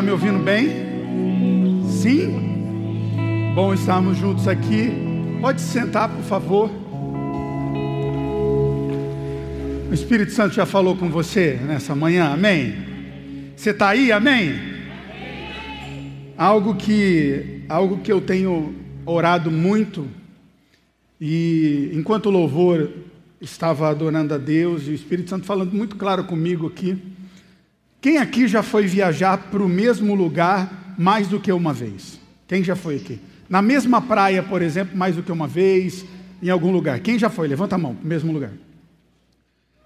Está me ouvindo bem? Sim? Bom estarmos juntos aqui. Pode se sentar, por favor. O Espírito Santo já falou com você nessa manhã, amém? Você está aí, amém? Algo que, algo que eu tenho orado muito, e enquanto o louvor estava adorando a Deus, e o Espírito Santo falando muito claro comigo aqui, quem aqui já foi viajar para o mesmo lugar mais do que uma vez? Quem já foi aqui? Na mesma praia, por exemplo, mais do que uma vez, em algum lugar. Quem já foi? Levanta a mão, para o mesmo lugar.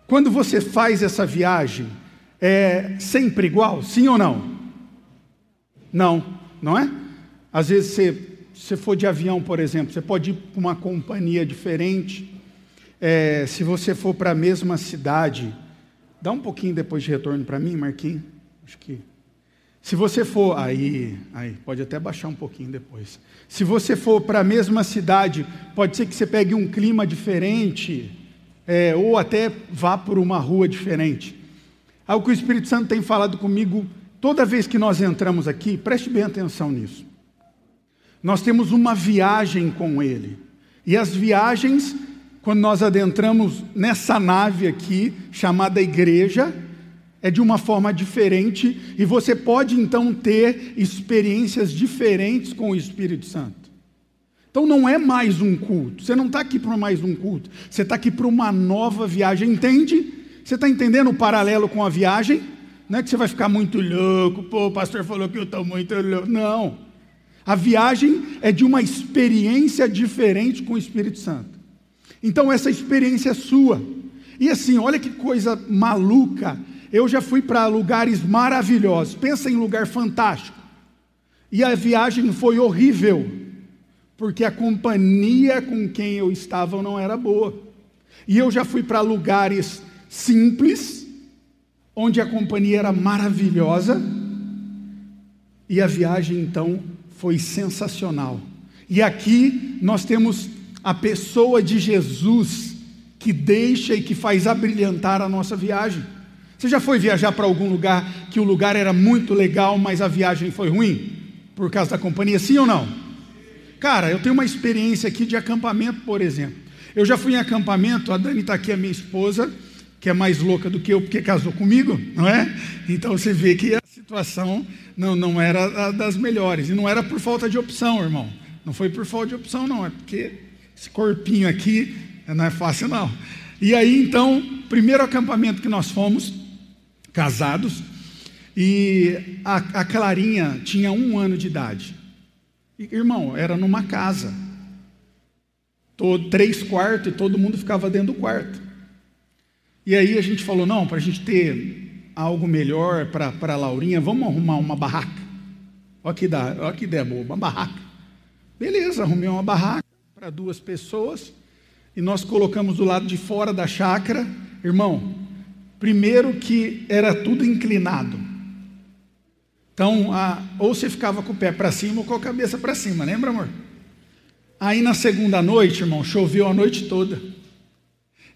Quando você faz essa viagem, é sempre igual? Sim ou não? Não, não é? Às vezes você, se for de avião, por exemplo, você pode ir para uma companhia diferente. É, se você for para a mesma cidade, Dá um pouquinho depois de retorno para mim, Marquinhos. Acho que. Se você for. Aí, aí, pode até baixar um pouquinho depois. Se você for para a mesma cidade, pode ser que você pegue um clima diferente, é, ou até vá por uma rua diferente. Algo que o Espírito Santo tem falado comigo toda vez que nós entramos aqui, preste bem atenção nisso. Nós temos uma viagem com Ele. E as viagens quando nós adentramos nessa nave aqui, chamada igreja, é de uma forma diferente e você pode então ter experiências diferentes com o Espírito Santo. Então não é mais um culto, você não está aqui para mais um culto, você está aqui para uma nova viagem, entende? Você está entendendo o paralelo com a viagem? Não é que você vai ficar muito louco, pô, o pastor falou que eu estou muito louco. Não. A viagem é de uma experiência diferente com o Espírito Santo. Então essa experiência é sua. E assim, olha que coisa maluca. Eu já fui para lugares maravilhosos. Pensa em lugar fantástico. E a viagem foi horrível, porque a companhia com quem eu estava não era boa. E eu já fui para lugares simples, onde a companhia era maravilhosa, e a viagem então foi sensacional. E aqui nós temos a pessoa de Jesus que deixa e que faz abrilhantar a nossa viagem. Você já foi viajar para algum lugar que o lugar era muito legal, mas a viagem foi ruim? Por causa da companhia, sim ou não? Cara, eu tenho uma experiência aqui de acampamento, por exemplo. Eu já fui em acampamento, a Dani está aqui, a minha esposa, que é mais louca do que eu, porque casou comigo, não é? Então você vê que a situação não, não era das melhores. E não era por falta de opção, irmão. Não foi por falta de opção, não. É porque esse corpinho aqui não é fácil, não. E aí, então, primeiro acampamento que nós fomos, casados, e a, a Clarinha tinha um ano de idade. E, irmão, era numa casa. Todo, três quartos e todo mundo ficava dentro do quarto. E aí a gente falou: não, para a gente ter algo melhor para a Laurinha, vamos arrumar uma barraca. Olha que, dá, olha que ideia boa, uma barraca. Beleza, arrumei uma barraca para duas pessoas e nós colocamos do lado de fora da chácara, irmão. Primeiro que era tudo inclinado. Então, a, ou você ficava com o pé para cima ou com a cabeça para cima, lembra, amor? Aí na segunda noite, irmão, choveu a noite toda.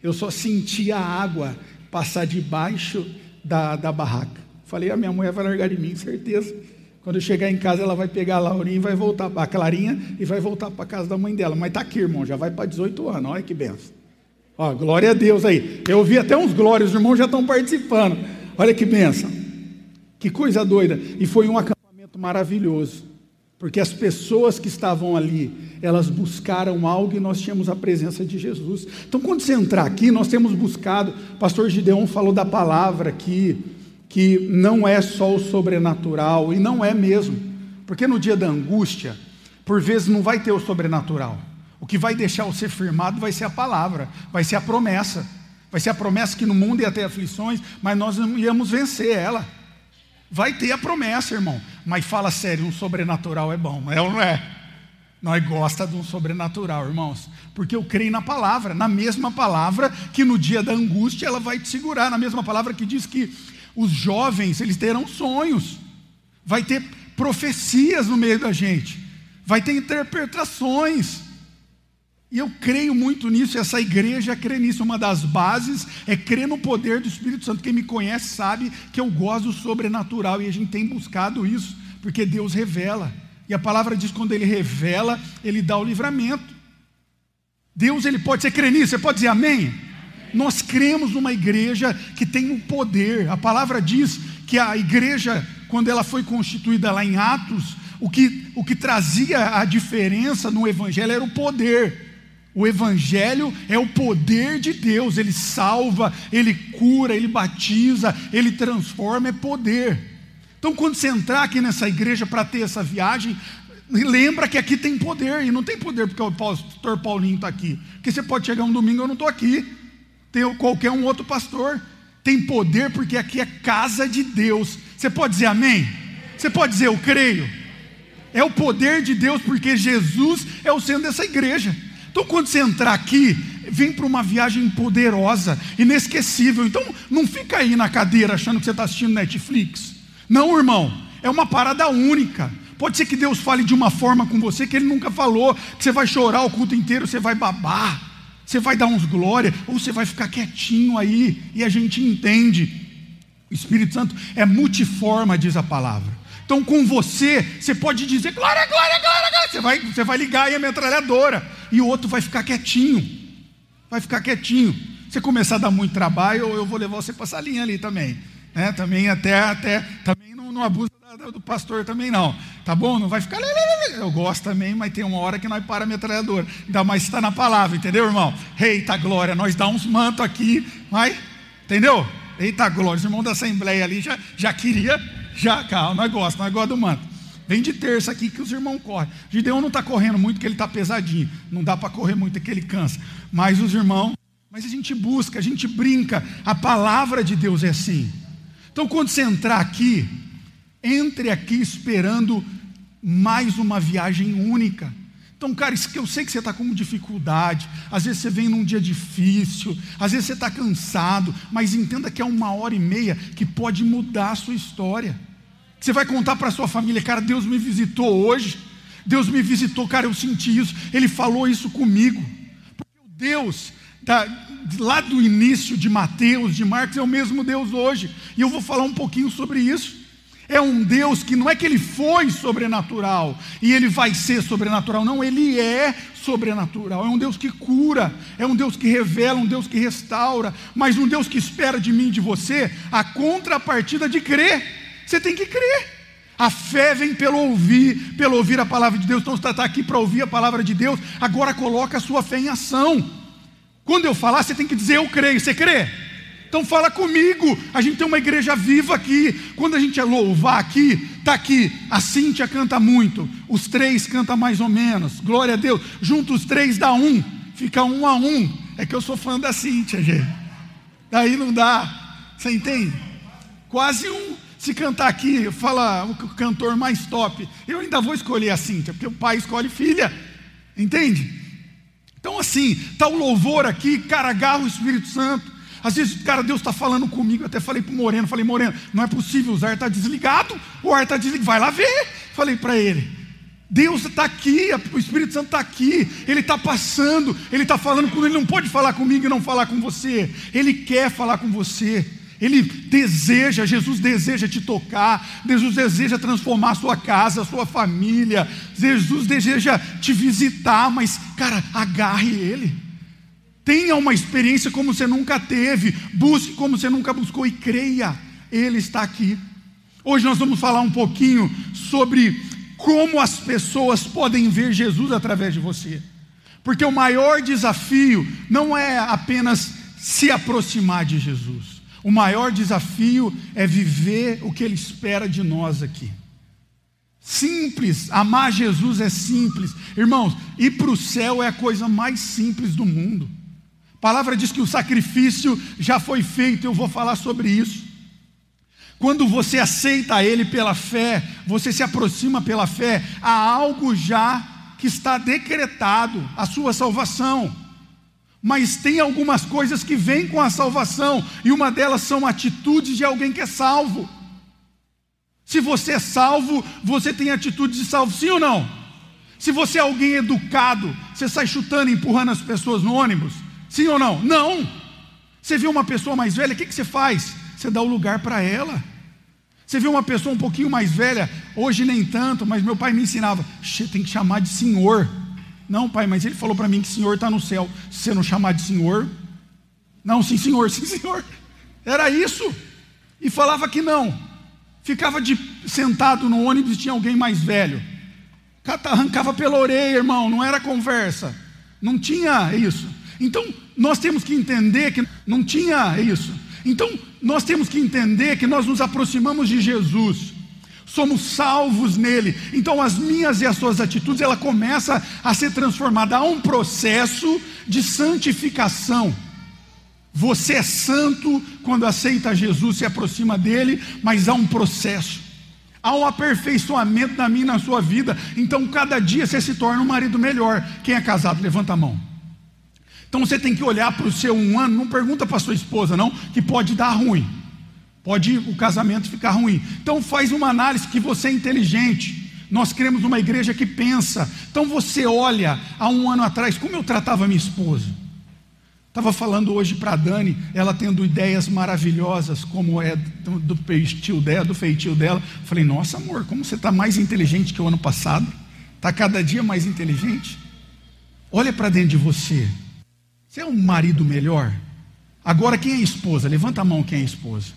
Eu só sentia a água passar debaixo da, da barraca. Falei, a minha mulher vai largar de mim, certeza. Quando eu chegar em casa, ela vai pegar a Laurinha e vai voltar, a Clarinha, e vai voltar para a casa da mãe dela. Mas está aqui, irmão, já vai para 18 anos. Olha que benção. Ó, glória a Deus aí. Eu vi até uns glórias, os irmãos já estão participando. Olha que benção. Que coisa doida. E foi um acampamento maravilhoso. Porque as pessoas que estavam ali, elas buscaram algo e nós tínhamos a presença de Jesus. Então, quando você entrar aqui, nós temos buscado, pastor Gideon falou da palavra aqui, que não é só o sobrenatural, e não é mesmo, porque no dia da angústia, por vezes não vai ter o sobrenatural. O que vai deixar você firmado vai ser a palavra, vai ser a promessa. Vai ser a promessa que no mundo ia ter aflições, mas nós não íamos vencer ela. Vai ter a promessa, irmão. Mas fala sério, um sobrenatural é bom, é ou não é? Nós gosta de um sobrenatural, irmãos, porque eu creio na palavra, na mesma palavra que no dia da angústia ela vai te segurar, na mesma palavra que diz que os jovens, eles terão sonhos. Vai ter profecias no meio da gente. Vai ter interpretações. E eu creio muito nisso, e essa igreja crê nisso. Uma das bases é crer no poder do Espírito Santo. Quem me conhece sabe que eu gosto do sobrenatural e a gente tem buscado isso, porque Deus revela. E a palavra diz: quando Ele revela, Ele dá o livramento. Deus, Ele pode ser crer nisso, você pode dizer amém? Nós cremos numa igreja que tem um poder. A palavra diz que a igreja, quando ela foi constituída lá em Atos, o que, o que trazia a diferença no Evangelho era o poder. O Evangelho é o poder de Deus, ele salva, ele cura, ele batiza, ele transforma, é poder. Então, quando você entrar aqui nessa igreja para ter essa viagem, lembra que aqui tem poder, e não tem poder porque o pastor Paulinho está aqui, porque você pode chegar um domingo, eu não estou aqui, tem qualquer um outro pastor, tem poder porque aqui é casa de Deus. Você pode dizer amém? Você pode dizer eu creio? É o poder de Deus porque Jesus é o centro dessa igreja. Então, quando você entrar aqui, vem para uma viagem poderosa, inesquecível. Então, não fica aí na cadeira achando que você está assistindo Netflix. Não, irmão, é uma parada única. Pode ser que Deus fale de uma forma com você que Ele nunca falou, que você vai chorar o culto inteiro, você vai babar, você vai dar uns glória, ou você vai ficar quietinho aí e a gente entende. O Espírito Santo é multiforma, diz a palavra. Então, com você, você pode dizer glória, glória, glória, glória. Você vai, você vai ligar aí a metralhadora. E o outro vai ficar quietinho. Vai ficar quietinho. Você começar a dar muito trabalho, eu vou levar você para essa linha ali também. Né? Também até, até também não, não abusa do pastor também não. Tá bom? Não vai ficar. Eu gosto também, mas tem uma hora que nós para a metralhadora. Ainda mais está na palavra, entendeu, irmão? Eita glória, nós dá uns mantos aqui, vai. Entendeu? Eita glória, os irmãos da Assembleia ali já, já queria já, calma, nós gostamos, nós gostamos do manto. Vem de terça aqui que os irmãos correm. Gideão não está correndo muito, porque ele está pesadinho. Não dá para correr muito, é que ele cansa. Mas os irmãos, mas a gente busca, a gente brinca. A palavra de Deus é assim. Então, quando você entrar aqui, entre aqui esperando mais uma viagem única. Então, cara, eu sei que você está com dificuldade, às vezes você vem num dia difícil, às vezes você está cansado, mas entenda que é uma hora e meia que pode mudar a sua história. Você vai contar para a sua família, cara, Deus me visitou hoje, Deus me visitou, cara, eu senti isso, Ele falou isso comigo. Porque o Deus, da, lá do início de Mateus, de Marcos, é o mesmo Deus hoje, e eu vou falar um pouquinho sobre isso. É um Deus que não é que ele foi sobrenatural e ele vai ser sobrenatural, não, ele é sobrenatural. É um Deus que cura, é um Deus que revela, um Deus que restaura, mas um Deus que espera de mim e de você a contrapartida de crer. Você tem que crer. A fé vem pelo ouvir, pelo ouvir a palavra de Deus. Então você está aqui para ouvir a palavra de Deus, agora coloca a sua fé em ação. Quando eu falar, você tem que dizer eu creio. Você crê? Então fala comigo. A gente tem uma igreja viva aqui. Quando a gente é louvar aqui, tá aqui. A Cíntia canta muito. Os três cantam mais ou menos. Glória a Deus. Juntos os três dá um. Fica um a um. É que eu sou fã da Cíntia, gente. Daí não dá. Você entende? Quase um. Se cantar aqui, fala o cantor mais top. Eu ainda vou escolher a Cíntia, porque o pai escolhe filha. Entende? Então, assim, está o louvor aqui, cara, agarra o Espírito Santo. Às vezes, cara, Deus está falando comigo. Eu até falei para o Moreno: falei, Moreno, não é possível, o ar está desligado, o ar está desligado, vai lá ver. Falei para ele. Deus está aqui, o Espírito Santo está aqui, Ele está passando, Ele está falando com Ele, não pode falar comigo e não falar com você, Ele quer falar com você, Ele deseja, Jesus deseja te tocar, Jesus deseja transformar a sua casa, a sua família, Jesus deseja te visitar, mas, cara, agarre Ele. Tenha uma experiência como você nunca teve, busque como você nunca buscou e creia, Ele está aqui. Hoje nós vamos falar um pouquinho sobre como as pessoas podem ver Jesus através de você. Porque o maior desafio não é apenas se aproximar de Jesus, o maior desafio é viver o que Ele espera de nós aqui. Simples, amar Jesus é simples. Irmãos, ir para o céu é a coisa mais simples do mundo. A palavra diz que o sacrifício já foi feito, eu vou falar sobre isso. Quando você aceita Ele pela fé, você se aproxima pela fé, há algo já que está decretado, a sua salvação. Mas tem algumas coisas que vêm com a salvação, e uma delas são atitudes de alguém que é salvo. Se você é salvo, você tem atitudes de salvo, sim ou não? Se você é alguém educado, você sai chutando empurrando as pessoas no ônibus? Sim ou não? Não. Você vê uma pessoa mais velha, o que, que você faz? Você dá o lugar para ela. Você vê uma pessoa um pouquinho mais velha, hoje nem tanto, mas meu pai me ensinava, tem que chamar de senhor. Não, pai, mas ele falou para mim que senhor está no céu. Se você não chamar de senhor, não, sim, senhor, sim, senhor. Era isso. E falava que não. Ficava de, sentado no ônibus e tinha alguém mais velho. Arrancava pela orelha, irmão, não era conversa. Não tinha isso. Então, nós temos que entender que não tinha isso. Então, nós temos que entender que nós nos aproximamos de Jesus, somos salvos nele. Então, as minhas e as suas atitudes, ela começa a ser transformada. Há um processo de santificação. Você é santo quando aceita Jesus, se aproxima dele, mas há um processo. Há um aperfeiçoamento na minha e na sua vida. Então, cada dia você se torna um marido melhor. Quem é casado, levanta a mão. Então você tem que olhar para o seu um ano, não pergunta para sua esposa, não, que pode dar ruim. Pode o casamento ficar ruim. Então faz uma análise que você é inteligente. Nós queremos uma igreja que pensa. Então você olha há um ano atrás como eu tratava minha esposa. Estava falando hoje para a Dani, ela tendo ideias maravilhosas, como é do, feitio dela, do feitio dela. Falei, nossa amor, como você está mais inteligente que o ano passado? Está cada dia mais inteligente? Olha para dentro de você. Você é um marido melhor? Agora, quem é esposa? Levanta a mão quem é esposa.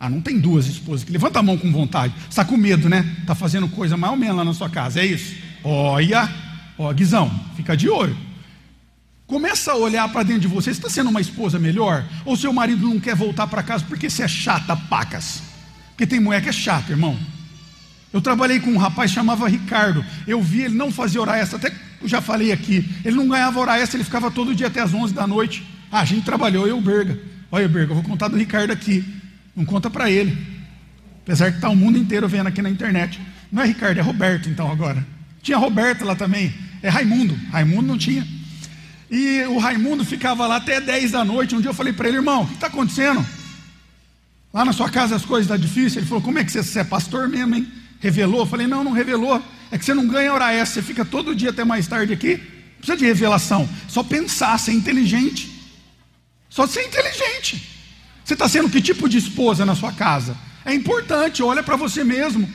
Ah, não tem duas esposas levanta a mão com vontade. Está com medo, né? Está fazendo coisa mais ou menos lá na sua casa, é isso? Olha, ó, Guizão, fica de olho. Começa a olhar para dentro de você. Você está sendo uma esposa melhor? Ou seu marido não quer voltar para casa porque você é chata, pacas? Porque tem mulher que é chata, irmão. Eu trabalhei com um rapaz chamava Ricardo. Eu vi ele não fazer hora extra, até eu já falei aqui. Ele não ganhava hora extra, ele ficava todo dia até as 11 da noite. Ah, a gente trabalhou, eu e o Berga. Olha, Berga, eu vou contar do Ricardo aqui. Não conta para ele. Apesar que está o mundo inteiro vendo aqui na internet. Não é Ricardo, é Roberto então agora. Tinha Roberto lá também. É Raimundo. Raimundo não tinha. E o Raimundo ficava lá até 10 da noite. Um dia eu falei para ele, irmão, o que está acontecendo? Lá na sua casa as coisas estão tá difíceis. Ele falou, como é que você, você é pastor mesmo, hein? Revelou? Eu falei, não, não revelou. É que você não ganha hora essa, você fica todo dia até mais tarde aqui. Não precisa de revelação. Só pensar, ser inteligente. Só ser inteligente. Você está sendo que tipo de esposa na sua casa? É importante, olha para você mesmo.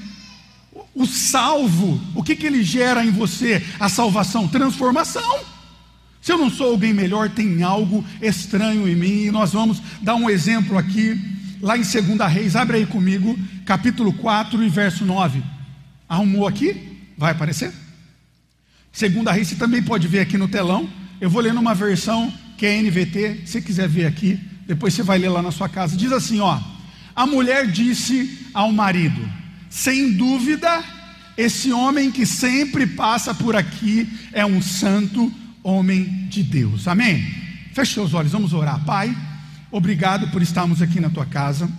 O salvo, o que, que ele gera em você? A salvação, transformação. Se eu não sou alguém melhor, tem algo estranho em mim. E nós vamos dar um exemplo aqui lá em 2 Reis, abre aí comigo, capítulo 4 e verso 9. Arrumou aqui? Vai aparecer? 2 Reis, você também pode ver aqui no telão. Eu vou ler numa versão que é NVT, se você quiser ver aqui, depois você vai ler lá na sua casa. Diz assim: ó, a mulher disse ao marido: sem dúvida, esse homem que sempre passa por aqui é um santo homem de Deus. Amém? Feche seus olhos, vamos orar. Pai. Obrigado por estarmos aqui na tua casa.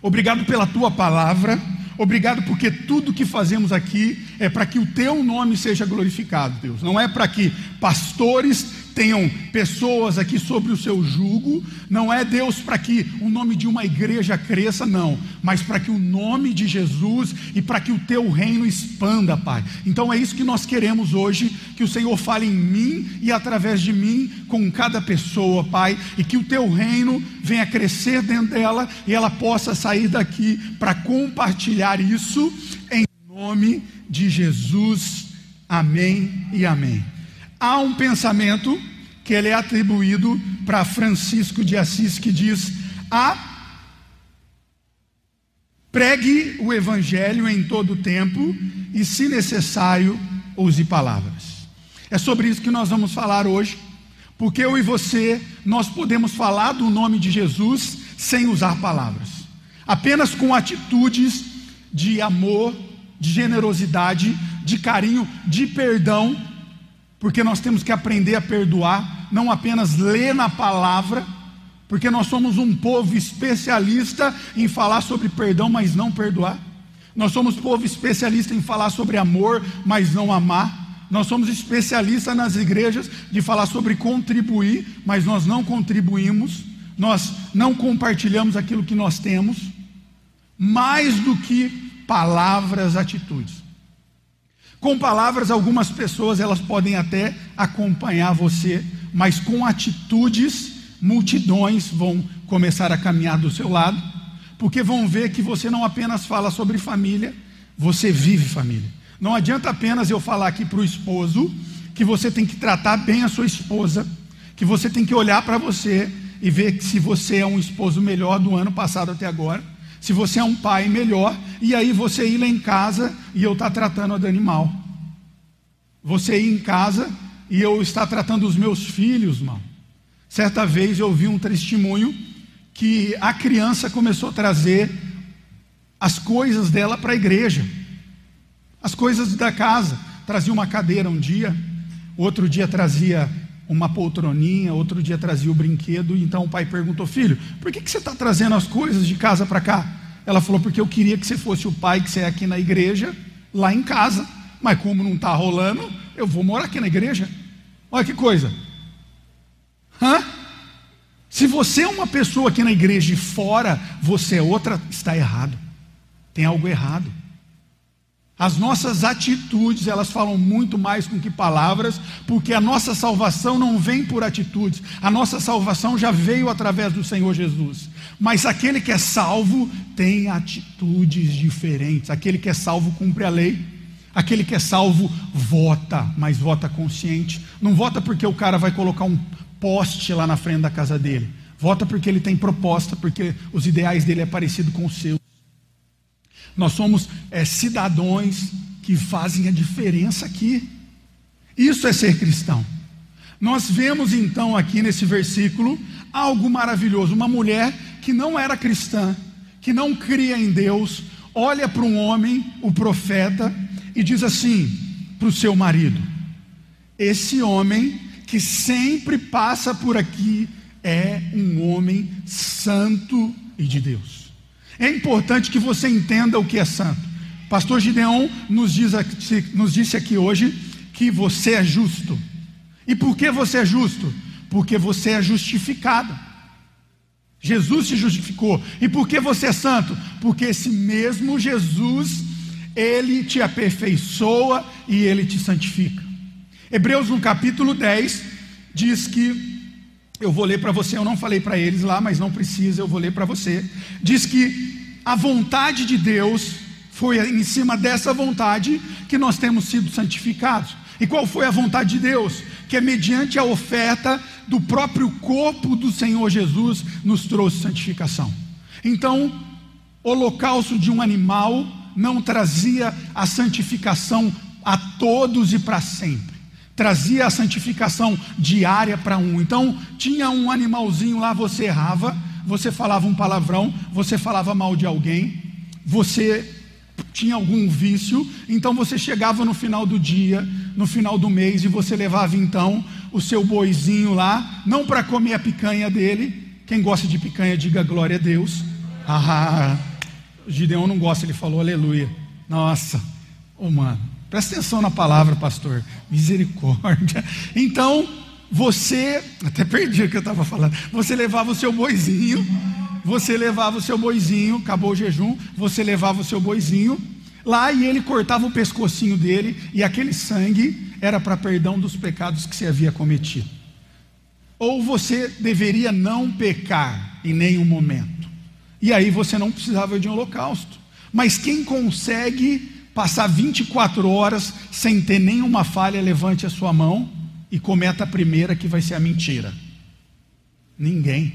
Obrigado pela tua palavra. Obrigado porque tudo que fazemos aqui é para que o teu nome seja glorificado, Deus. Não é para que pastores tenham pessoas aqui sobre o seu jugo, não é Deus para que o nome de uma igreja cresça, não, mas para que o nome de Jesus e para que o teu reino expanda, Pai. Então é isso que nós queremos hoje, que o Senhor fale em mim e através de mim com cada pessoa, Pai, e que o teu reino venha crescer dentro dela e ela possa sair daqui para compartilhar isso em nome de Jesus. Amém e amém há um pensamento que ele é atribuído para Francisco de Assis que diz: a pregue o evangelho em todo o tempo e, se necessário, use palavras. É sobre isso que nós vamos falar hoje, porque eu e você nós podemos falar do nome de Jesus sem usar palavras, apenas com atitudes de amor, de generosidade, de carinho, de perdão porque nós temos que aprender a perdoar, não apenas ler na palavra, porque nós somos um povo especialista em falar sobre perdão, mas não perdoar. Nós somos povo especialista em falar sobre amor, mas não amar. Nós somos especialistas nas igrejas de falar sobre contribuir, mas nós não contribuímos. Nós não compartilhamos aquilo que nós temos. Mais do que palavras, atitudes. Com palavras, algumas pessoas elas podem até acompanhar você, mas com atitudes, multidões vão começar a caminhar do seu lado, porque vão ver que você não apenas fala sobre família, você vive família. Não adianta apenas eu falar aqui para o esposo que você tem que tratar bem a sua esposa, que você tem que olhar para você e ver se você é um esposo melhor do ano passado até agora, se você é um pai melhor, e aí você ir lá em casa e eu estar tá tratando a Dani mal. Você ir em casa e eu estar tratando os meus filhos mal. Certa vez eu vi um testemunho que a criança começou a trazer as coisas dela para a igreja, as coisas da casa. Trazia uma cadeira um dia, outro dia trazia uma poltroninha, outro dia trazia o brinquedo. Então o pai perguntou: Filho, por que, que você está trazendo as coisas de casa para cá? Ela falou: Porque eu queria que você fosse o pai que você é aqui na igreja, lá em casa. Mas como não está rolando, eu vou morar aqui na igreja. Olha que coisa. Hã? Se você é uma pessoa aqui na igreja e fora, você é outra, está errado. Tem algo errado. As nossas atitudes, elas falam muito mais com que palavras, porque a nossa salvação não vem por atitudes. A nossa salvação já veio através do Senhor Jesus. Mas aquele que é salvo tem atitudes diferentes. Aquele que é salvo cumpre a lei. Aquele que é salvo vota, mas vota consciente. Não vota porque o cara vai colocar um poste lá na frente da casa dele. Vota porque ele tem proposta, porque os ideais dele é parecido com os seus. Nós somos é, cidadãos que fazem a diferença aqui. Isso é ser cristão. Nós vemos então aqui nesse versículo algo maravilhoso. Uma mulher que não era cristã, que não cria em Deus, olha para um homem, o profeta, e diz assim para o seu marido: Esse homem que sempre passa por aqui é um homem santo e de Deus. É importante que você entenda o que é santo. Pastor Gideon nos, diz, nos disse aqui hoje que você é justo. E por que você é justo? Porque você é justificado. Jesus se justificou. E por que você é santo? Porque esse mesmo Jesus, ele te aperfeiçoa e ele te santifica. Hebreus no capítulo 10 diz que eu vou ler para você, eu não falei para eles lá, mas não precisa, eu vou ler para você. Diz que a vontade de Deus foi em cima dessa vontade que nós temos sido santificados. E qual foi a vontade de Deus? Que é mediante a oferta do próprio corpo do Senhor Jesus nos trouxe santificação. Então, holocausto de um animal não trazia a santificação a todos e para sempre trazia a santificação diária para um. Então, tinha um animalzinho lá, você errava, você falava um palavrão, você falava mal de alguém, você tinha algum vício, então você chegava no final do dia, no final do mês, e você levava então o seu boizinho lá, não para comer a picanha dele. Quem gosta de picanha, diga glória a Deus. Ah, Gideão não gosta, ele falou aleluia. Nossa, oh mano, presta atenção na palavra, pastor. Misericórdia. Então, você, até perdi o que eu estava falando. Você levava o seu boizinho, você levava o seu boizinho, acabou o jejum, você levava o seu boizinho lá e ele cortava o pescocinho dele e aquele sangue era para perdão dos pecados que você havia cometido. Ou você deveria não pecar em nenhum momento. E aí você não precisava de um holocausto. Mas quem consegue passar 24 horas sem ter nenhuma falha, levante a sua mão e cometa a primeira que vai ser a mentira? Ninguém.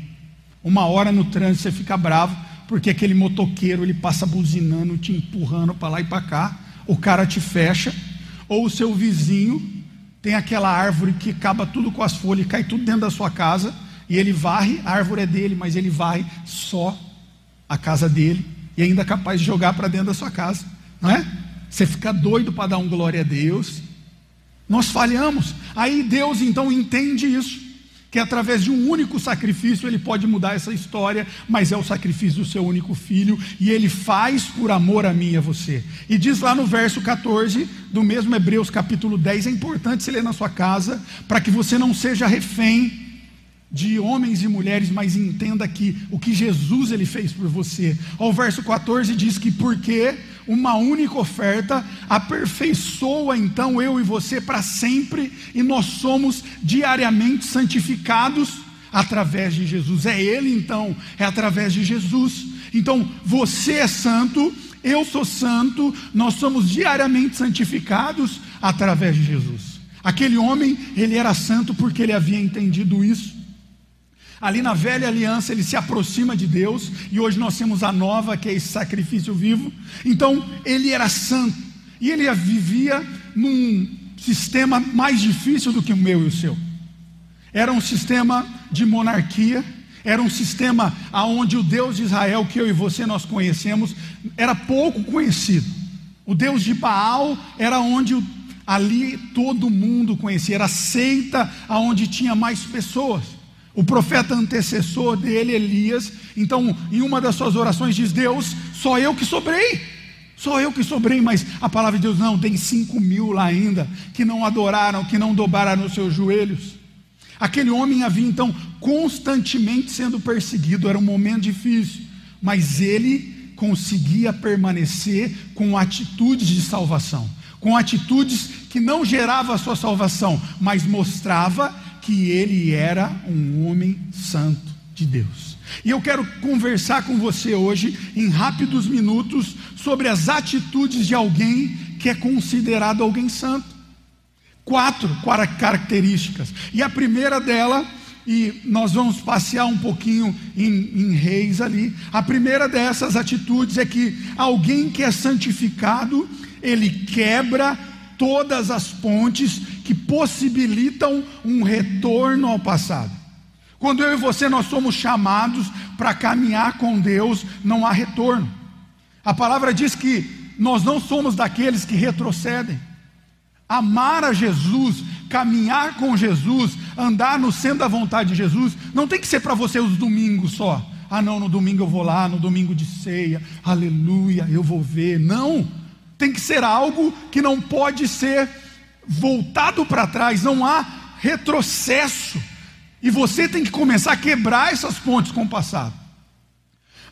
Uma hora no trânsito você fica bravo porque aquele motoqueiro ele passa buzinando, te empurrando para lá e para cá, o cara te fecha, ou o seu vizinho tem aquela árvore que acaba tudo com as folhas, cai tudo dentro da sua casa, e ele varre, a árvore é dele, mas ele varre só a casa dele, e ainda é capaz de jogar para dentro da sua casa, não é? Você fica doido para dar um glória a Deus, nós falhamos. Aí Deus então entende isso, que através de um único sacrifício ele pode mudar essa história, mas é o sacrifício do seu único filho e ele faz por amor a mim e a você. E diz lá no verso 14 do mesmo Hebreus capítulo 10, é importante você ler na sua casa para que você não seja refém de homens e mulheres, mas entenda que o que Jesus ele fez por você. O verso 14 diz que porque uma única oferta aperfeiçoa então eu e você para sempre e nós somos diariamente santificados através de Jesus. É ele então, é através de Jesus. Então, você é santo, eu sou santo, nós somos diariamente santificados através de Jesus. Aquele homem, ele era santo porque ele havia entendido isso. Ali na velha aliança ele se aproxima de Deus e hoje nós temos a nova, que é esse sacrifício vivo. Então ele era santo e ele vivia num sistema mais difícil do que o meu e o seu. Era um sistema de monarquia, era um sistema onde o Deus de Israel, que eu e você nós conhecemos, era pouco conhecido. O Deus de Baal era onde ali todo mundo conhecia, era seita aonde tinha mais pessoas. O profeta antecessor dele, Elias, então, em uma das suas orações, diz: Deus, só eu que sobrei. Só eu que sobrei, mas a palavra de Deus não, tem cinco mil lá ainda, que não adoraram, que não dobraram os seus joelhos. Aquele homem havia então constantemente sendo perseguido, era um momento difícil, mas ele conseguia permanecer com atitudes de salvação, com atitudes que não gerava a sua salvação, mas mostrava que ele era um homem santo de Deus. E eu quero conversar com você hoje, em rápidos minutos, sobre as atitudes de alguém que é considerado alguém santo. Quatro características. E a primeira dela, e nós vamos passear um pouquinho em, em reis ali. A primeira dessas atitudes é que alguém que é santificado, ele quebra todas as pontes que possibilitam um retorno ao passado. Quando eu e você nós somos chamados para caminhar com Deus, não há retorno. A palavra diz que nós não somos daqueles que retrocedem. Amar a Jesus, caminhar com Jesus, andar no centro da vontade de Jesus, não tem que ser para você os domingos só. Ah, não, no domingo eu vou lá, no domingo de ceia, aleluia, eu vou ver. Não, tem que ser algo que não pode ser voltado para trás, não há retrocesso. E você tem que começar a quebrar essas pontes com o passado.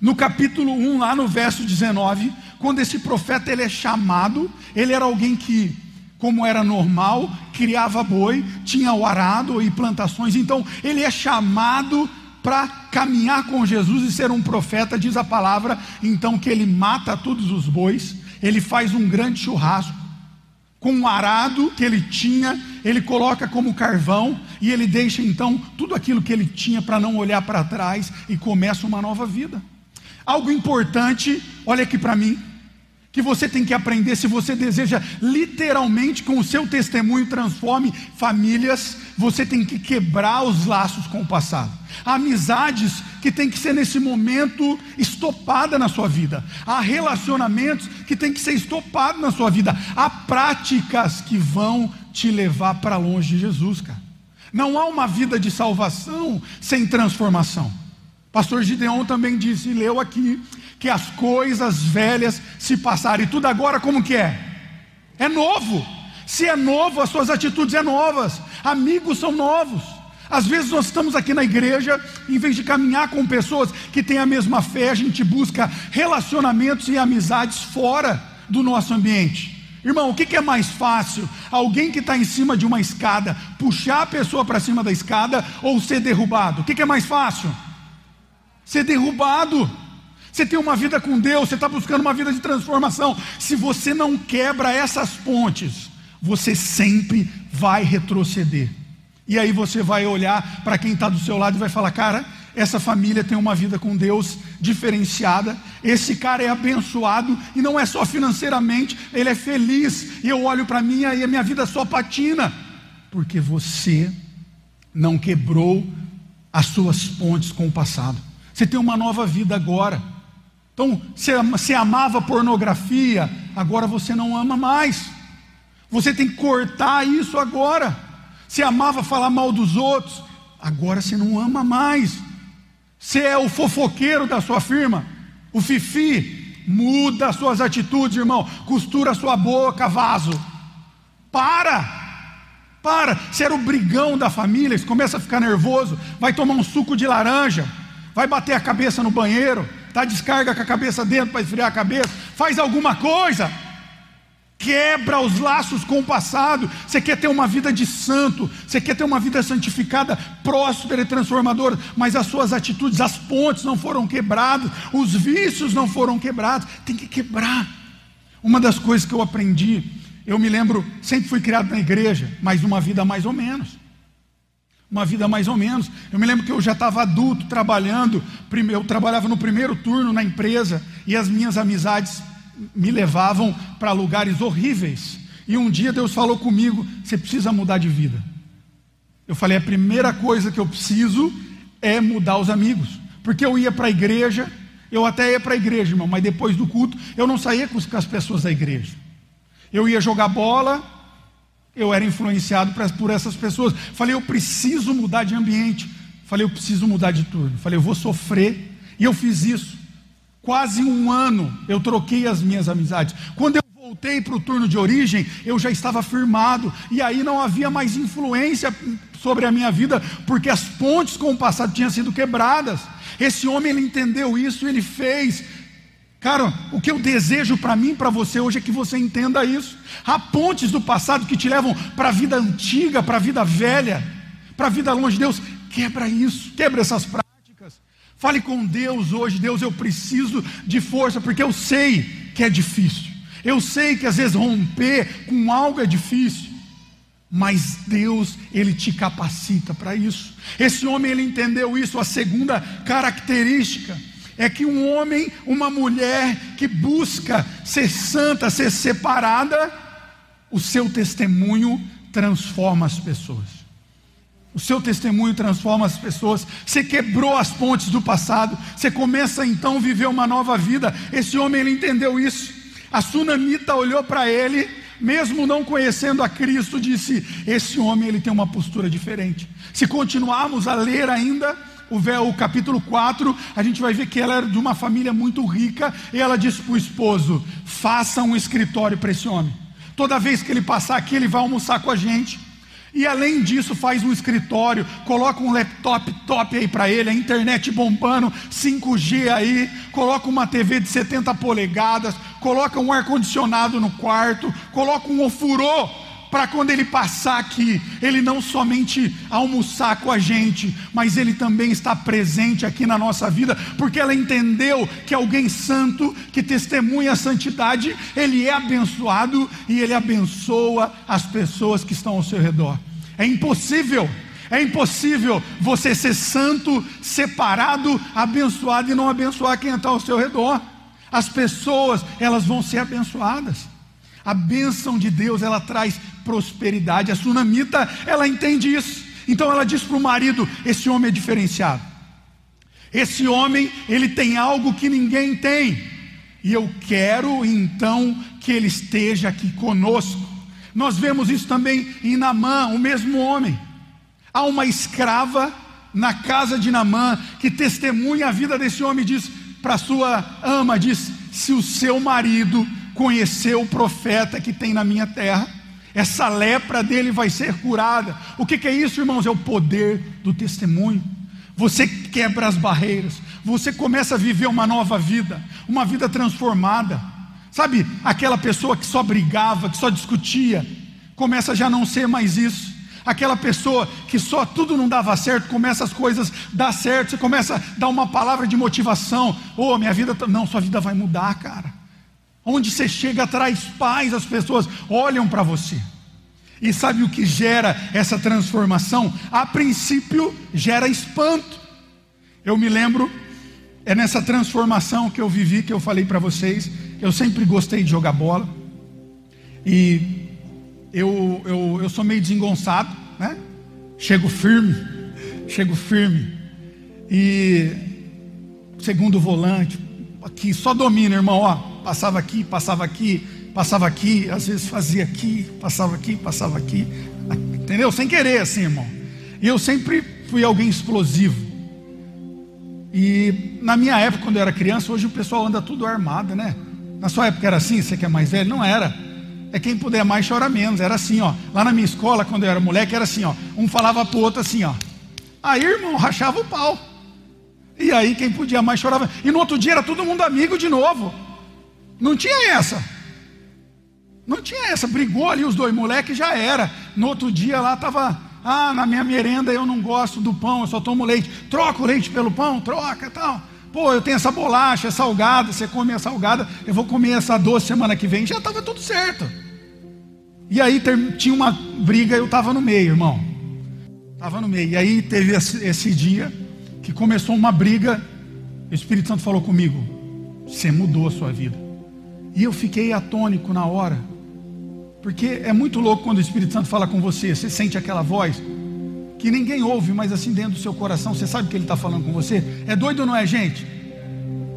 No capítulo 1, lá no verso 19, quando esse profeta ele é chamado, ele era alguém que, como era normal, criava boi, tinha o arado e plantações, então ele é chamado para caminhar com Jesus e ser um profeta, diz a palavra, então que ele mata todos os bois, ele faz um grande churrasco. Com um arado que ele tinha, ele coloca como carvão e ele deixa então tudo aquilo que ele tinha para não olhar para trás e começa uma nova vida. Algo importante, olha aqui para mim, que você tem que aprender se você deseja literalmente com o seu testemunho transforme famílias, você tem que quebrar os laços com o passado. Há amizades que tem que ser nesse momento estopada na sua vida. Há relacionamentos que tem que ser estopados na sua vida. Há práticas que vão te levar para longe de Jesus, cara. Não há uma vida de salvação sem transformação. Pastor Gideon também disse, leu aqui, que as coisas velhas se passaram e tudo agora como que é? É novo. Se é novo, as suas atitudes é novas. Amigos são novos. Às vezes nós estamos aqui na igreja, em vez de caminhar com pessoas que têm a mesma fé, a gente busca relacionamentos e amizades fora do nosso ambiente. Irmão, o que é mais fácil? Alguém que está em cima de uma escada, puxar a pessoa para cima da escada ou ser derrubado? O que é mais fácil? Ser derrubado. Você tem uma vida com Deus, você está buscando uma vida de transformação. Se você não quebra essas pontes, você sempre vai retroceder. E aí você vai olhar para quem está do seu lado e vai falar: cara, essa família tem uma vida com Deus diferenciada, esse cara é abençoado, e não é só financeiramente, ele é feliz, e eu olho para mim e a minha vida só patina, porque você não quebrou as suas pontes com o passado. Você tem uma nova vida agora. Então, você amava pornografia, agora você não ama mais. Você tem que cortar isso agora. Você amava falar mal dos outros, agora você não ama mais. Você é o fofoqueiro da sua firma, o fifi, muda as suas atitudes, irmão. Costura a sua boca, vaso. Para! Para, você era o brigão da família, você começa a ficar nervoso, vai tomar um suco de laranja, vai bater a cabeça no banheiro, tá descarga com a cabeça dentro para esfriar a cabeça, faz alguma coisa. Quebra os laços com o passado. Você quer ter uma vida de santo, você quer ter uma vida santificada, próspera e transformadora, mas as suas atitudes, as pontes não foram quebradas, os vícios não foram quebrados. Tem que quebrar. Uma das coisas que eu aprendi, eu me lembro, sempre fui criado na igreja, mas uma vida mais ou menos. Uma vida mais ou menos. Eu me lembro que eu já estava adulto trabalhando, eu trabalhava no primeiro turno na empresa e as minhas amizades me levavam para lugares horríveis. E um dia Deus falou comigo: você precisa mudar de vida. Eu falei: a primeira coisa que eu preciso é mudar os amigos, porque eu ia para a igreja, eu até ia para a igreja, irmão, mas depois do culto eu não saía com as pessoas da igreja. Eu ia jogar bola, eu era influenciado por essas pessoas. Falei: eu preciso mudar de ambiente. Falei: eu preciso mudar de turno. Falei: eu vou sofrer. E eu fiz isso. Quase um ano eu troquei as minhas amizades. Quando eu voltei para o turno de origem, eu já estava firmado, e aí não havia mais influência sobre a minha vida, porque as pontes com o passado tinham sido quebradas. Esse homem ele entendeu isso, ele fez. Cara, o que eu desejo para mim, para você hoje é que você entenda isso. Há pontes do passado que te levam para a vida antiga, para a vida velha, para a vida longe de Deus. Quebra isso, quebra essas práticas. Fale com Deus hoje, Deus, eu preciso de força, porque eu sei que é difícil. Eu sei que às vezes romper com algo é difícil. Mas Deus, Ele te capacita para isso. Esse homem, ele entendeu isso. A segunda característica é que um homem, uma mulher que busca ser santa, ser separada, o seu testemunho transforma as pessoas. O seu testemunho transforma as pessoas. Você quebrou as pontes do passado. Você começa então a viver uma nova vida. Esse homem ele entendeu isso. A sunamita olhou para ele, mesmo não conhecendo a Cristo, disse: Esse homem ele tem uma postura diferente. Se continuarmos a ler ainda o, capítulo 4, a gente vai ver que ela era de uma família muito rica. E ela disse para o esposo: Faça um escritório para esse homem. Toda vez que ele passar aqui, ele vai almoçar com a gente. E além disso, faz um escritório, coloca um laptop top aí para ele, a internet bombando, 5G aí, coloca uma TV de 70 polegadas, coloca um ar-condicionado no quarto, coloca um ofurô para quando ele passar aqui, ele não somente almoçar com a gente, mas ele também está presente aqui na nossa vida, porque ela entendeu que alguém santo, que testemunha a santidade, ele é abençoado e ele abençoa as pessoas que estão ao seu redor. É impossível. É impossível você ser santo, separado, abençoado e não abençoar quem está ao seu redor. As pessoas, elas vão ser abençoadas. A bênção de Deus, ela traz prosperidade. A sunamita, ela entende isso. Então ela diz para o marido: esse homem é diferenciado. Esse homem, ele tem algo que ninguém tem. E eu quero então que ele esteja aqui conosco. Nós vemos isso também em Namã, o mesmo homem. Há uma escrava na casa de Namã que testemunha a vida desse homem diz para sua ama: diz, se o seu marido conhecer o profeta que tem na minha terra, essa lepra dele vai ser curada. O que, é isso, irmãos? É o poder do testemunho. Você quebra as barreiras, você começa a viver uma nova vida, uma vida transformada. Sabe, aquela pessoa que só brigava, que só discutia, começa a já não ser mais isso. Aquela pessoa que só tudo não dava certo, começa as coisas dar certo, você começa a dar uma palavra de motivação. Oh, minha vida, tá, não, sua vida vai mudar, cara. Onde você chega, traz paz, as pessoas olham para você. E sabe o que gera essa transformação? A princípio, gera espanto. Eu me lembro, é nessa transformação que eu vivi, que eu falei para vocês eu sempre gostei de jogar bola. E eu, eu, eu sou meio desengonçado, né? Chego firme, chego firme. E segundo volante, aqui, só domina, irmão, ó. Passava aqui, passava aqui, passava aqui, às vezes fazia aqui, passava aqui, passava aqui. Entendeu? Sem querer, assim, irmão. E eu sempre fui alguém explosivo. E na minha época, quando eu era criança, hoje o pessoal anda tudo armado, né? Na sua época era assim, você que é mais velho? Não era. é quem puder mais chora menos. Era assim, ó. Lá na minha escola, quando eu era moleque, era assim, ó. Um falava pro outro assim, ó. Aí, irmão, rachava o pau. E aí quem podia mais chorava. E no outro dia era todo mundo amigo de novo. Não tinha essa. Não tinha essa. Brigou ali os dois moleques já era. No outro dia lá estava. Ah, na minha merenda eu não gosto do pão, eu só tomo leite. Troca o leite pelo pão, troca tal. Pô, eu tenho essa bolacha, é salgada, você come a salgada, eu vou comer essa doce semana que vem. Já estava tudo certo. E aí tinha uma briga, eu estava no meio, irmão. Estava no meio. E aí teve esse, esse dia que começou uma briga. O Espírito Santo falou comigo: Você mudou a sua vida. E eu fiquei atônico na hora. Porque é muito louco quando o Espírito Santo fala com você. Você sente aquela voz que ninguém ouve, mas assim dentro do seu coração você sabe que ele está falando com você. É doido ou não é, gente?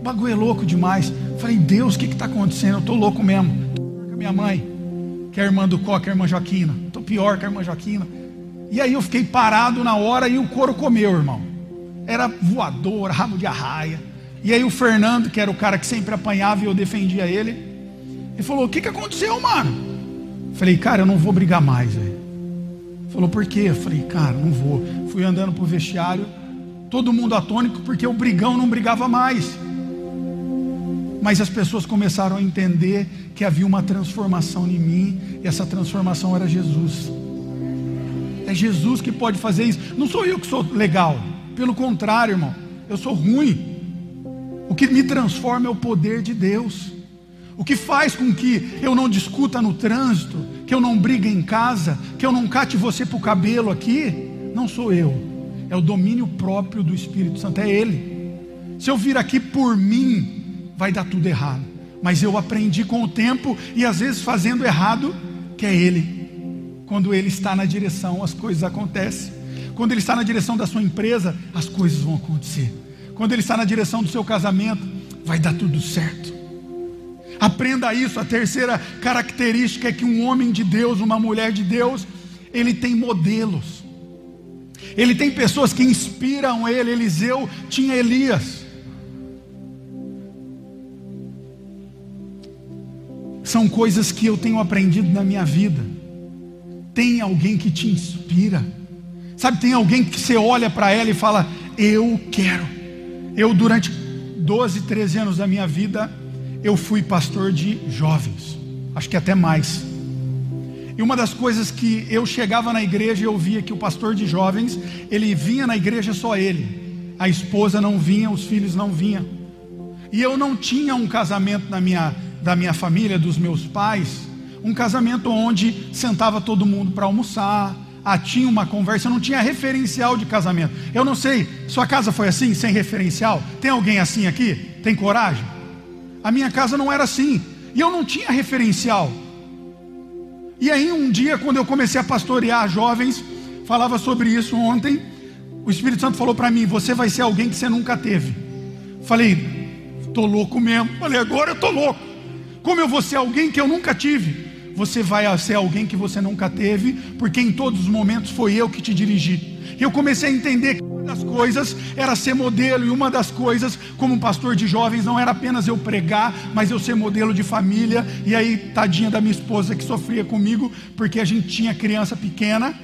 O bagulho é louco demais. Falei, Deus, o que está acontecendo? Eu estou louco mesmo. Estou com a minha mãe que a irmã do Coca, a irmã Joaquina. Estou pior que a irmã Joaquina. E aí eu fiquei parado na hora e o couro comeu, irmão. Era voador, rabo de arraia. E aí o Fernando, que era o cara que sempre apanhava e eu defendia ele, ele falou: O que, que aconteceu, mano? Falei, cara, eu não vou brigar mais, velho. Falou, por quê? Eu falei, cara, não vou. Fui andando pro vestiário, todo mundo atônico, porque o brigão não brigava mais. Mas as pessoas começaram a entender que havia uma transformação em mim, e essa transformação era Jesus. É Jesus que pode fazer isso. Não sou eu que sou legal, pelo contrário, irmão, eu sou ruim. O que me transforma é o poder de Deus. O que faz com que eu não discuta no trânsito, que eu não brigue em casa, que eu não cate você para o cabelo aqui, não sou eu, é o domínio próprio do Espírito Santo, é Ele. Se eu vir aqui por mim, vai dar tudo errado. Mas eu aprendi com o tempo e às vezes fazendo errado, que é Ele. Quando Ele está na direção, as coisas acontecem. Quando Ele está na direção da sua empresa, as coisas vão acontecer. Quando Ele está na direção do seu casamento, vai dar tudo certo. Aprenda isso. A terceira característica é que um homem de Deus, uma mulher de Deus, ele tem modelos. Ele tem pessoas que inspiram ele. Eliseu tinha Elias. São coisas que eu tenho aprendido na minha vida. Tem alguém que te inspira. Sabe, tem alguém que você olha para ela e fala: Eu quero. Eu, durante 12, 13 anos da minha vida, eu fui pastor de jovens. Acho que até mais. E uma das coisas que eu chegava na igreja e eu via que o pastor de jovens, ele vinha na igreja só ele. A esposa não vinha, os filhos não vinham. E eu não tinha um casamento na minha da minha família, dos meus pais, um casamento onde sentava todo mundo para almoçar, ah, tinha uma conversa, não tinha referencial de casamento. Eu não sei, sua casa foi assim, sem referencial? Tem alguém assim aqui? Tem coragem? A minha casa não era assim, e eu não tinha referencial. E aí um dia, quando eu comecei a pastorear jovens, falava sobre isso ontem, o Espírito Santo falou para mim: Você vai ser alguém que você nunca teve. Falei, tô louco mesmo. Falei, agora eu tô louco. Como eu vou ser alguém que eu nunca tive? Você vai ser alguém que você nunca teve, porque em todos os momentos foi eu que te dirigi. E eu comecei a entender que das coisas era ser modelo, e uma das coisas, como pastor de jovens, não era apenas eu pregar, mas eu ser modelo de família. E aí, tadinha da minha esposa que sofria comigo, porque a gente tinha criança pequena.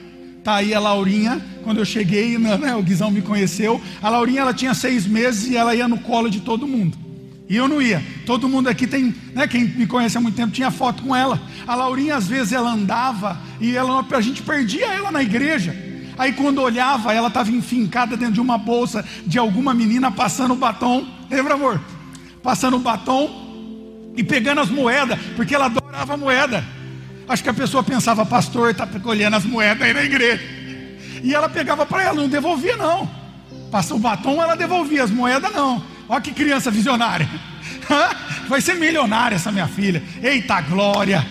Tá aí a Laurinha, quando eu cheguei, né, né o Guizão me conheceu. A Laurinha ela tinha seis meses e ela ia no colo de todo mundo. E eu não ia. Todo mundo aqui tem, né, quem me conhece há muito tempo tinha foto com ela. A Laurinha às vezes ela andava e ela, a gente perdia ela na igreja. Aí quando olhava, ela estava enfincada dentro de uma bolsa de alguma menina passando batom. Lembra, amor? Passando batom e pegando as moedas, porque ela adorava moeda. Acho que a pessoa pensava, pastor, está colhendo as moedas aí na igreja. E ela pegava para ela, não devolvia não. Passa o batom, ela devolvia, as moedas não. Olha que criança visionária. Vai ser milionária essa minha filha. Eita glória!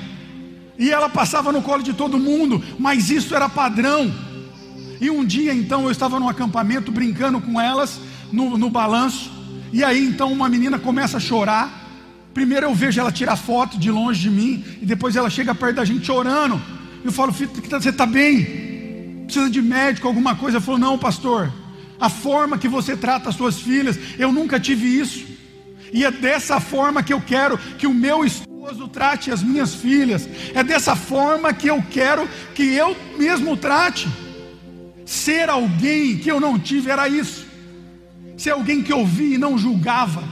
E ela passava no colo de todo mundo, mas isso era padrão. E um dia então eu estava num acampamento brincando com elas no, no balanço. E aí então uma menina começa a chorar. Primeiro eu vejo ela tirar foto de longe de mim. E depois ela chega perto da gente chorando. Eu falo, filho, você está bem? Precisa de médico, alguma coisa? Ela falou, não, pastor a forma que você trata as suas filhas. Eu nunca tive isso. E é dessa forma que eu quero que o meu esposo esposo trate as minhas filhas. É dessa forma que eu quero que eu mesmo trate. Ser alguém que eu não tive era isso. Ser alguém que ouvia e não julgava.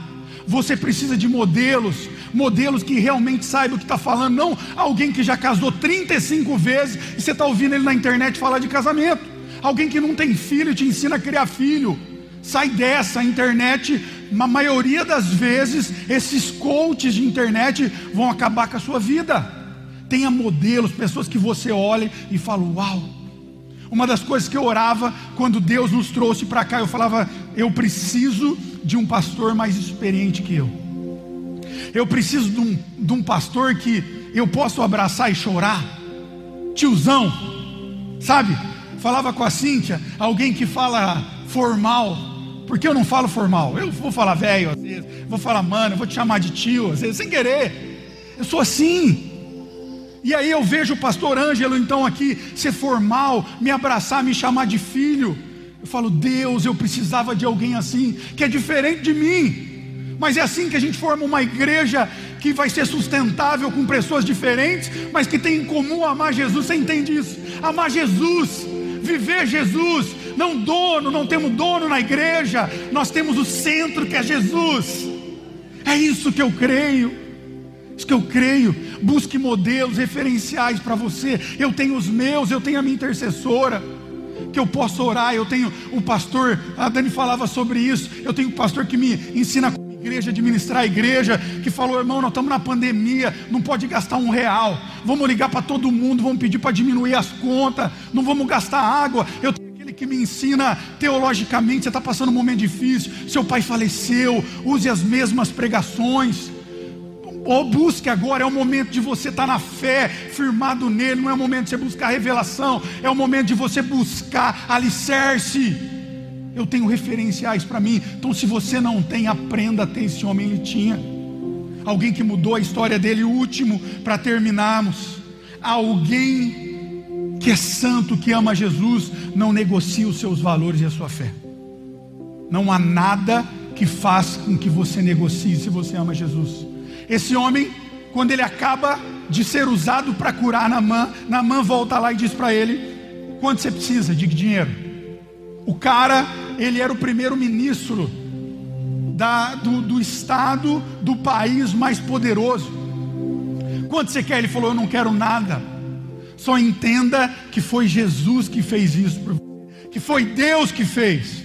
Você precisa de modelos, modelos que realmente saibam o que está falando, não alguém que já casou 35 vezes e você está ouvindo ele na internet falar de casamento. Alguém que não tem filho e te ensina a criar filho. Sai dessa, a internet, na maioria das vezes, esses coaches de internet vão acabar com a sua vida. Tenha modelos, pessoas que você olha e fala: Uau! Uma das coisas que eu orava quando Deus nos trouxe para cá, eu falava: Eu preciso de um pastor mais experiente que eu. Eu preciso de um, de um pastor que eu possa abraçar e chorar. Tiozão, sabe? Falava com a Cíntia, alguém que fala formal porque eu não falo formal. Eu vou falar velho às vezes, vou falar mano, vou te chamar de tio, às vezes sem querer. Eu sou assim. E aí eu vejo o pastor Ângelo então aqui ser formal, me abraçar, me chamar de filho. Eu falo, Deus, eu precisava de alguém assim, que é diferente de mim. Mas é assim que a gente forma uma igreja que vai ser sustentável com pessoas diferentes, mas que tem em comum amar Jesus. Você entende isso? Amar Jesus, viver Jesus, não dono, não temos dono na igreja, nós temos o centro que é Jesus. É isso que eu creio. Isso que eu creio. Busque modelos referenciais para você. Eu tenho os meus, eu tenho a minha intercessora que eu posso orar. Eu tenho o pastor, a Dani falava sobre isso. Eu tenho o pastor que me ensina a igreja, administrar a igreja, que falou, irmão, nós estamos na pandemia, não pode gastar um real. Vamos ligar para todo mundo, vamos pedir para diminuir as contas, não vamos gastar água. Eu aquele que me ensina teologicamente, você está passando um momento difícil, seu pai faleceu, use as mesmas pregações. Ou busque agora, é o momento de você estar tá na fé, firmado nele, não é o momento de você buscar revelação, é o momento de você buscar alicerce. Eu tenho referenciais para mim, então se você não tem, aprenda a ter esse homem, ele tinha. Alguém que mudou a história dele, último, para terminarmos. Alguém que é santo, que ama Jesus, não negocia os seus valores e a sua fé. Não há nada que faça com que você negocie se você ama Jesus. Esse homem, quando ele acaba de ser usado para curar Namã, Namã volta lá e diz para ele: quanto você precisa de dinheiro? O cara, ele era o primeiro ministro da, do, do estado do país mais poderoso. Quanto você quer? Ele falou: Eu não quero nada. Só entenda que foi Jesus que fez isso por você, que foi Deus que fez.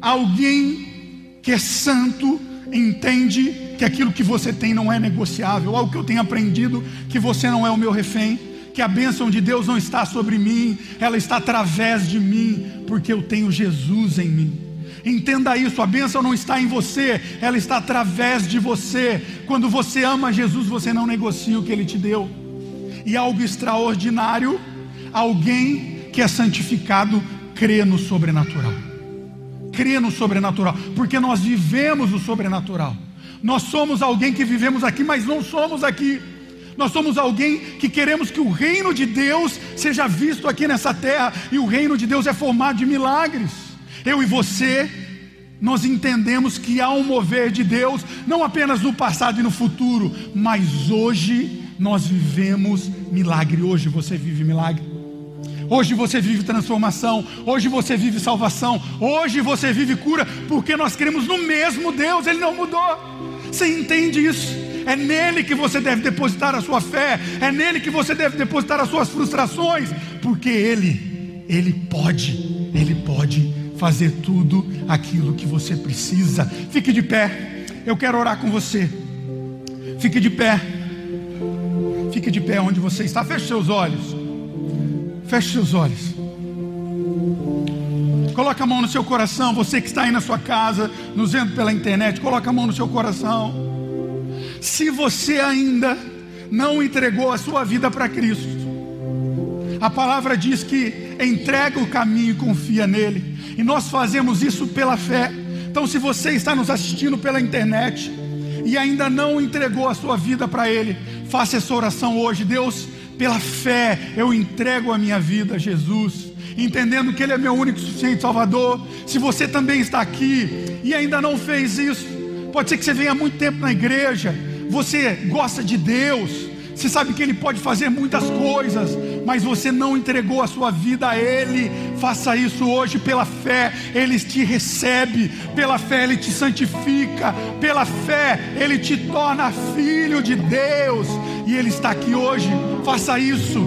Alguém que é santo entende que aquilo que você tem não é negociável. Algo que eu tenho aprendido que você não é o meu refém, que a bênção de Deus não está sobre mim, ela está através de mim, porque eu tenho Jesus em mim. Entenda isso, a bênção não está em você, ela está através de você. Quando você ama Jesus, você não negocia o que ele te deu e algo extraordinário, alguém que é santificado crê no sobrenatural. Crê no sobrenatural, porque nós vivemos o sobrenatural. Nós somos alguém que vivemos aqui, mas não somos aqui. Nós somos alguém que queremos que o reino de Deus seja visto aqui nessa terra, e o reino de Deus é formado de milagres. Eu e você, nós entendemos que há um mover de Deus, não apenas no passado e no futuro, mas hoje nós vivemos milagre. Hoje você vive milagre. Hoje você vive transformação. Hoje você vive salvação. Hoje você vive cura, porque nós cremos no mesmo Deus, Ele não mudou. Você entende isso? É nele que você deve depositar a sua fé, é nele que você deve depositar as suas frustrações, porque Ele, Ele pode, Ele pode fazer tudo aquilo que você precisa. Fique de pé, eu quero orar com você. Fique de pé. Fique de pé onde você está. Feche seus olhos. Feche seus olhos. Coloque a mão no seu coração. Você que está aí na sua casa, nos vendo pela internet, coloque a mão no seu coração. Se você ainda não entregou a sua vida para Cristo, a palavra diz que entrega o caminho e confia nele. E nós fazemos isso pela fé. Então, se você está nos assistindo pela internet e ainda não entregou a sua vida para Ele, Faça essa oração hoje, Deus, pela fé, eu entrego a minha vida a Jesus, entendendo que Ele é meu único suficiente Salvador. Se você também está aqui e ainda não fez isso, pode ser que você venha há muito tempo na igreja, você gosta de Deus, você sabe que Ele pode fazer muitas coisas, mas você não entregou a sua vida a Ele. Faça isso hoje pela fé, Ele te recebe, pela fé Ele te santifica, pela fé Ele te torna filho de Deus, e Ele está aqui hoje. Faça isso.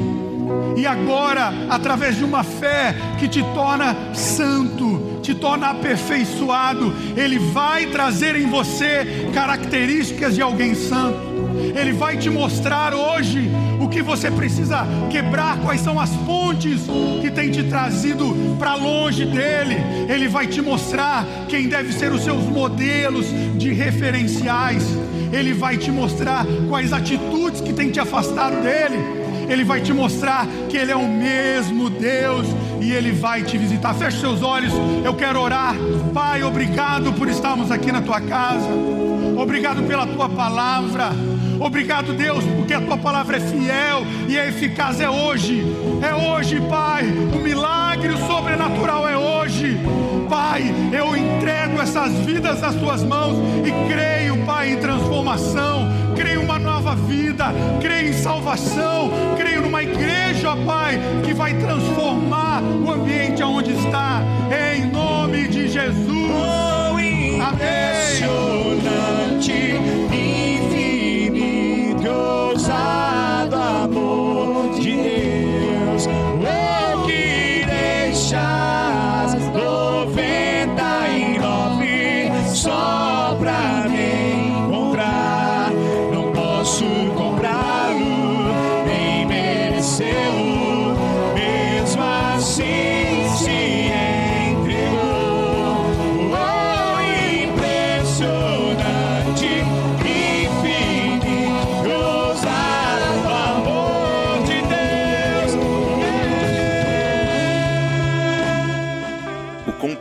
E agora, através de uma fé que te torna santo, te torna aperfeiçoado, Ele vai trazer em você características de alguém santo. Ele vai te mostrar hoje o que você precisa quebrar, quais são as pontes que tem te trazido para longe dele. Ele vai te mostrar quem deve ser os seus modelos de referenciais. Ele vai te mostrar quais atitudes que tem te afastado dele. Ele vai te mostrar que Ele é o mesmo Deus e Ele vai te visitar. Feche seus olhos, eu quero orar. Pai, obrigado por estarmos aqui na tua casa, obrigado pela tua palavra. Obrigado, Deus, porque a tua palavra é fiel e é eficaz. É hoje, é hoje, Pai. O milagre, o sobrenatural é hoje. Pai, eu entrego essas vidas nas tuas mãos e creio, Pai, em transformação. Creio em uma nova vida, creio em salvação, creio numa igreja, Pai, que vai transformar o ambiente onde está, em nome de Jesus. Amém.